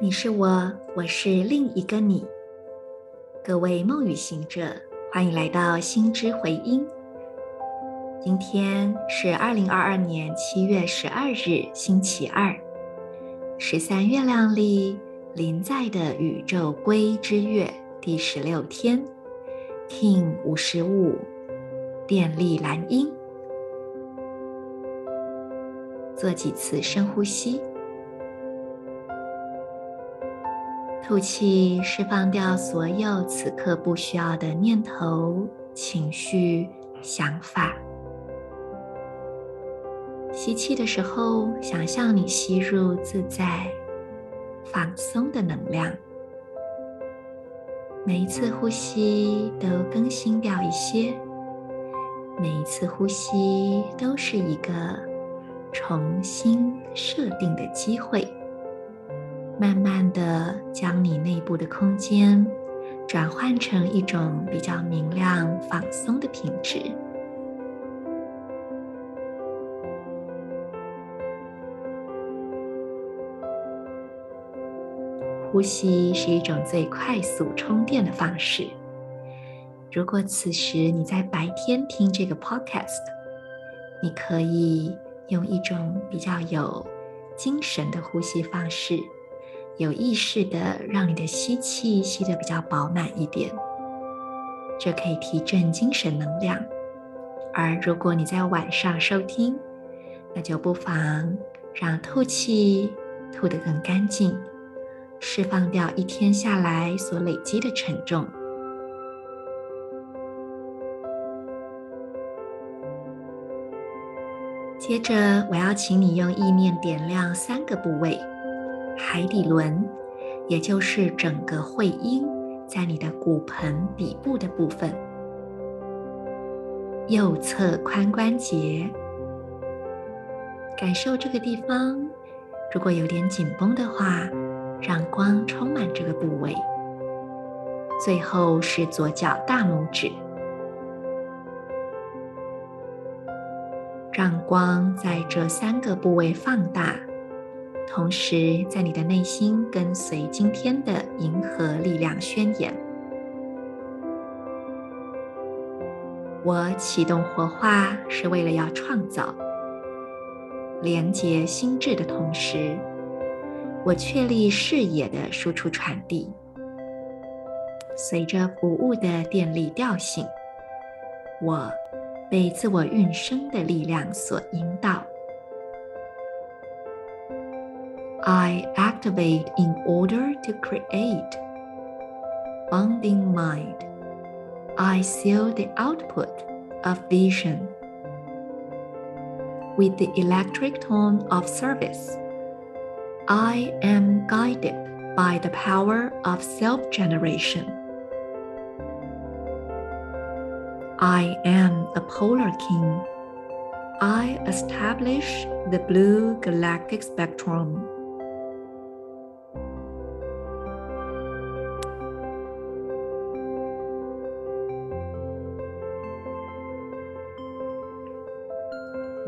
你是我，我是另一个你。各位梦语行者，欢迎来到心之回音。今天是二零二二年七月十二日，星期二，十三月亮历临在的宇宙龟之月第十六天，Kin 五十五，电力蓝鹰。做几次深呼吸。吐气，释放掉所有此刻不需要的念头、情绪、想法。吸气的时候，想象你吸入自在、放松的能量。每一次呼吸都更新掉一些，每一次呼吸都是一个重新设定的机会。慢慢的将你内部的空间转换成一种比较明亮、放松的品质。呼吸是一种最快速充电的方式。如果此时你在白天听这个 podcast，你可以用一种比较有精神的呼吸方式。有意识的让你的吸气吸得比较饱满一点，这可以提振精神能量。而如果你在晚上收听，那就不妨让吐气吐得更干净，释放掉一天下来所累积的沉重。接着，我要请你用意念点亮三个部位。海底轮，也就是整个会阴在你的骨盆底部的部分，右侧髋关节，感受这个地方。如果有点紧绷的话，让光充满这个部位。最后是左脚大拇指，让光在这三个部位放大。同时，在你的内心跟随今天的银河力量宣言。我启动火化是为了要创造连接心智的同时，我确立视野的输出传递。随着谷物的电力调性，我被自我运生的力量所引导。I activate in order to create. Bonding mind. I seal the output of vision with the electric tone of service. I am guided by the power of self-generation. I am a polar king. I establish the blue galactic spectrum.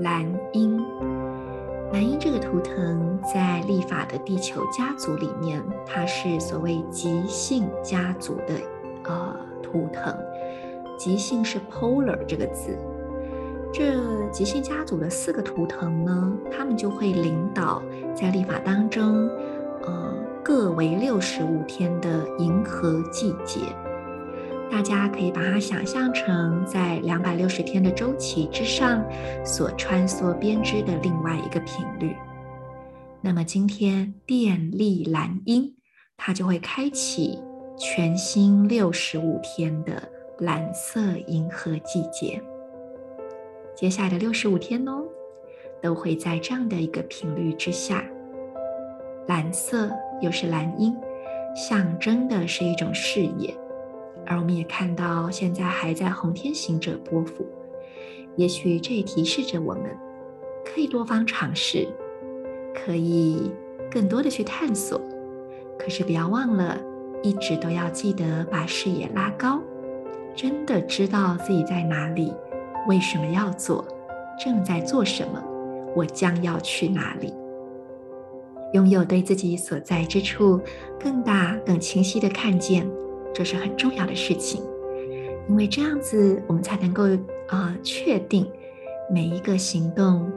蓝鹰，蓝鹰这个图腾在历法的地球家族里面，它是所谓极性家族的呃图腾。极性是 polar 这个字。这极性家族的四个图腾呢，他们就会领导在历法当中，呃，各为六十五天的银河季节。大家可以把它想象成在两百六十天的周期之上所穿梭编织的另外一个频率。那么今天电力蓝鹰，它就会开启全新六十五天的蓝色银河季节。接下来的六十五天哦，都会在这样的一个频率之下。蓝色又是蓝鹰，象征的是一种视野。而我们也看到，现在还在红天行者波符，也许这也提示着我们，可以多方尝试，可以更多的去探索。可是不要忘了，一直都要记得把视野拉高，真的知道自己在哪里，为什么要做，正在做什么，我将要去哪里。拥有对自己所在之处更大、更清晰的看见，这是很重要的事情。因为这样子，我们才能够啊、呃、确定每一个行动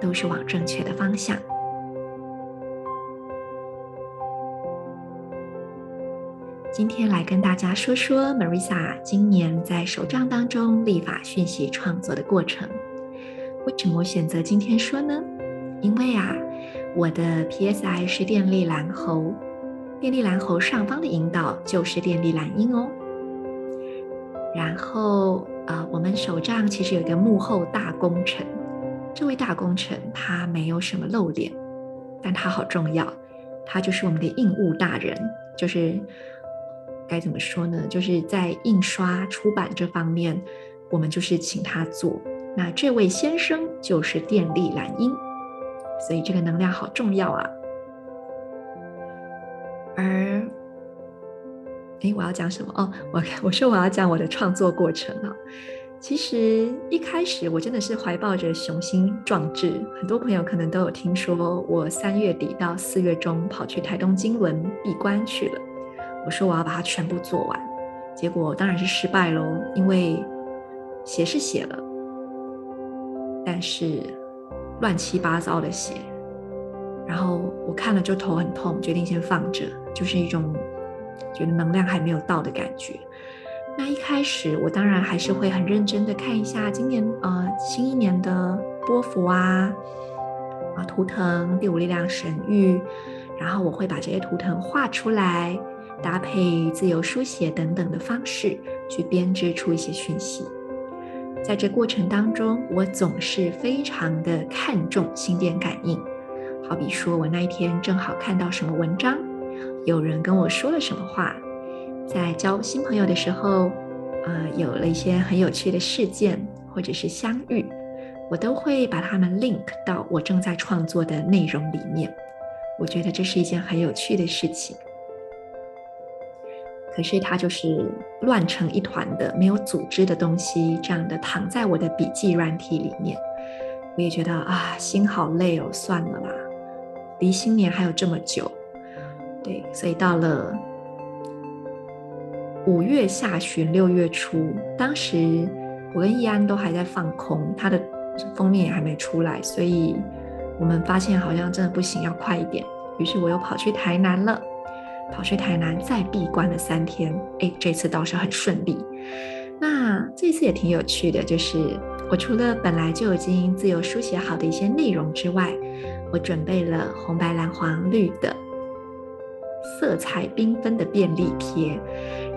都是往正确的方向。今天来跟大家说说 Marisa 今年在手账当中立法讯息创作的过程。为什么我选择今天说呢？因为啊，我的 PSI 是电力蓝猴，电力蓝猴上方的引导就是电力蓝鹰哦。然后呃，我们手账其实有一个幕后大功臣，这位大功臣他没有什么露脸，但他好重要，他就是我们的印务大人，就是。该怎么说呢？就是在印刷出版这方面，我们就是请他做。那这位先生就是电力蓝鹰，所以这个能量好重要啊。而，哎，我要讲什么？哦，我 我说我要讲我的创作过程啊。其实一开始我真的是怀抱着雄心壮志，很多朋友可能都有听说，我三月底到四月中跑去台东金轮闭关去了。我说我要把它全部做完，结果当然是失败喽。因为写是写了，但是乱七八糟的写，然后我看了就头很痛，决定先放着，就是一种觉得能量还没有到的感觉。那一开始我当然还是会很认真的看一下今年呃新一年的波幅啊啊图腾第五力量神域，然后我会把这些图腾画出来。搭配自由书写等等的方式去编织出一些讯息，在这过程当中，我总是非常的看重心电感应。好比说，我那一天正好看到什么文章，有人跟我说了什么话，在交新朋友的时候，呃，有了一些很有趣的事件或者是相遇，我都会把它们 link 到我正在创作的内容里面。我觉得这是一件很有趣的事情。可是它就是乱成一团的、没有组织的东西，这样的躺在我的笔记软体里面，我也觉得啊，心好累哦，算了吧，离新年还有这么久，对，所以到了五月下旬、六月初，当时我跟易安都还在放空，他的封面也还没出来，所以我们发现好像真的不行，要快一点，于是我又跑去台南了。跑去台南再闭关了三天，哎，这次倒是很顺利。那这次也挺有趣的，就是我除了本来就已经自由书写好的一些内容之外，我准备了红白蓝黄绿的色彩缤纷的便利贴，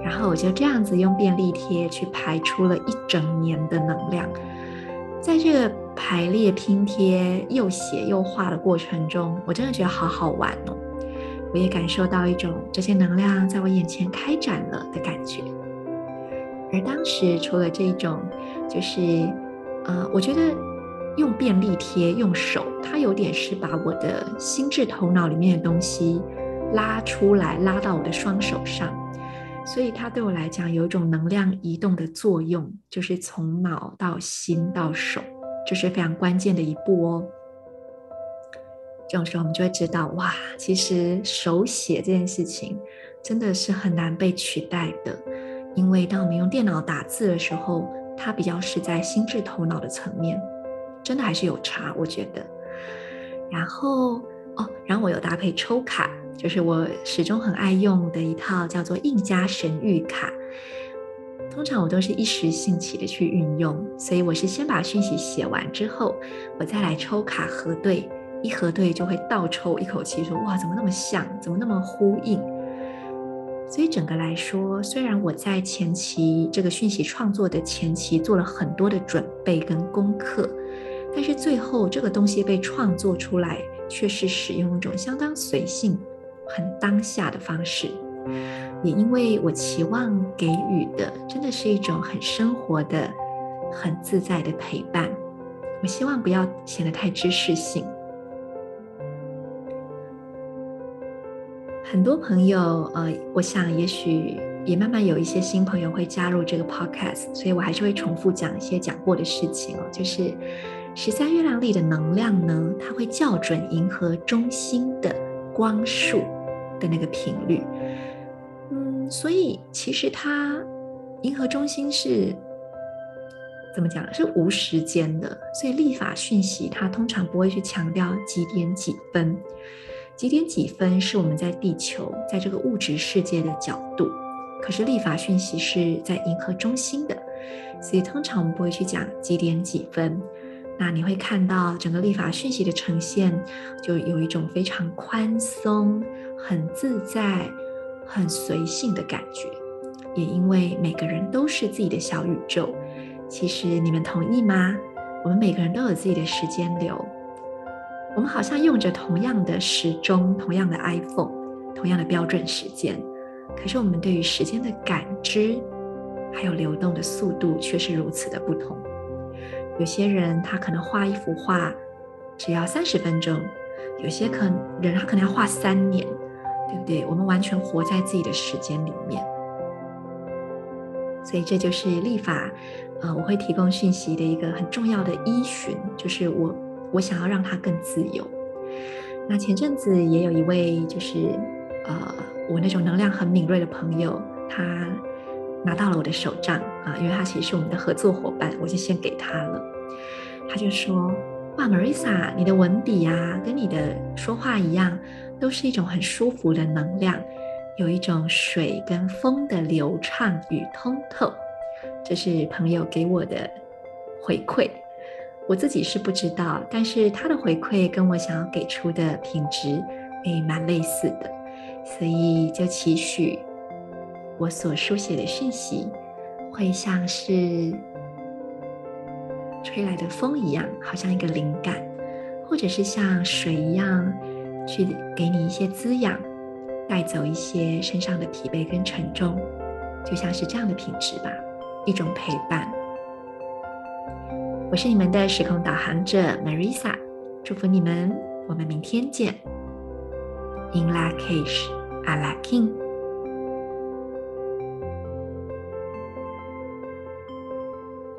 然后我就这样子用便利贴去排出了一整年的能量。在这个排列拼贴又写又画的过程中，我真的觉得好好玩哦。我也感受到一种这些能量在我眼前开展了的感觉，而当时除了这种，就是，呃，我觉得用便利贴用手，它有点是把我的心智头脑里面的东西拉出来，拉到我的双手上，所以它对我来讲有一种能量移动的作用，就是从脑到心到手，这是非常关键的一步哦。这种时候，我们就会知道，哇，其实手写这件事情真的是很难被取代的，因为当我们用电脑打字的时候，它比较是在心智头脑的层面，真的还是有差，我觉得。然后哦，然后我有搭配抽卡，就是我始终很爱用的一套叫做印加神谕卡，通常我都是一时兴起的去运用，所以我是先把讯息写完之后，我再来抽卡核对。一核对就会倒抽一口气，说哇，怎么那么像，怎么那么呼应？所以整个来说，虽然我在前期这个讯息创作的前期做了很多的准备跟功课，但是最后这个东西被创作出来，却是使用一种相当随性、很当下的方式。也因为我期望给予的真的是一种很生活的、很自在的陪伴，我希望不要显得太知识性。很多朋友，呃，我想也许也慢慢有一些新朋友会加入这个 podcast，所以我还是会重复讲一些讲过的事情哦。就是十三月亮历的能量呢，它会校准银河中心的光束的那个频率。嗯，所以其实它银河中心是怎么讲？是无时间的，所以立法讯息它通常不会去强调几点几分，几点几分是我们在地球在这个物质世界的角度，可是立法讯息是在银河中心的，所以通常我们不会去讲几点几分。那你会看到整个立法讯息的呈现，就有一种非常宽松、很自在、很随性的感觉。也因为每个人都是自己的小宇宙，其实你们同意吗？我们每个人都有自己的时间流，我们好像用着同样的时钟、同样的 iPhone、同样的标准时间，可是我们对于时间的感知，还有流动的速度，却是如此的不同。有些人他可能画一幅画只要三十分钟，有些可人他可能要画三年，对不对？我们完全活在自己的时间里面，所以这就是立法，呃，我会提供讯息的一个很重要的依循，就是我我想要让它更自由。那前阵子也有一位就是呃我那种能量很敏锐的朋友，他。拿到了我的手账啊，因为他其实是我们的合作伙伴，我就先给他了。他就说：“哇，Marisa，你的文笔啊，跟你的说话一样，都是一种很舒服的能量，有一种水跟风的流畅与通透。”这是朋友给我的回馈，我自己是不知道，但是他的回馈跟我想要给出的品质诶蛮类似的，所以就期许。我所书写的讯息，会像是吹来的风一样，好像一个灵感，或者是像水一样，去给你一些滋养，带走一些身上的疲惫跟沉重，就像是这样的品质吧，一种陪伴。我是你们的时空导航者 Marisa，祝福你们，我们明天见。In Lak'ech, Ala K'in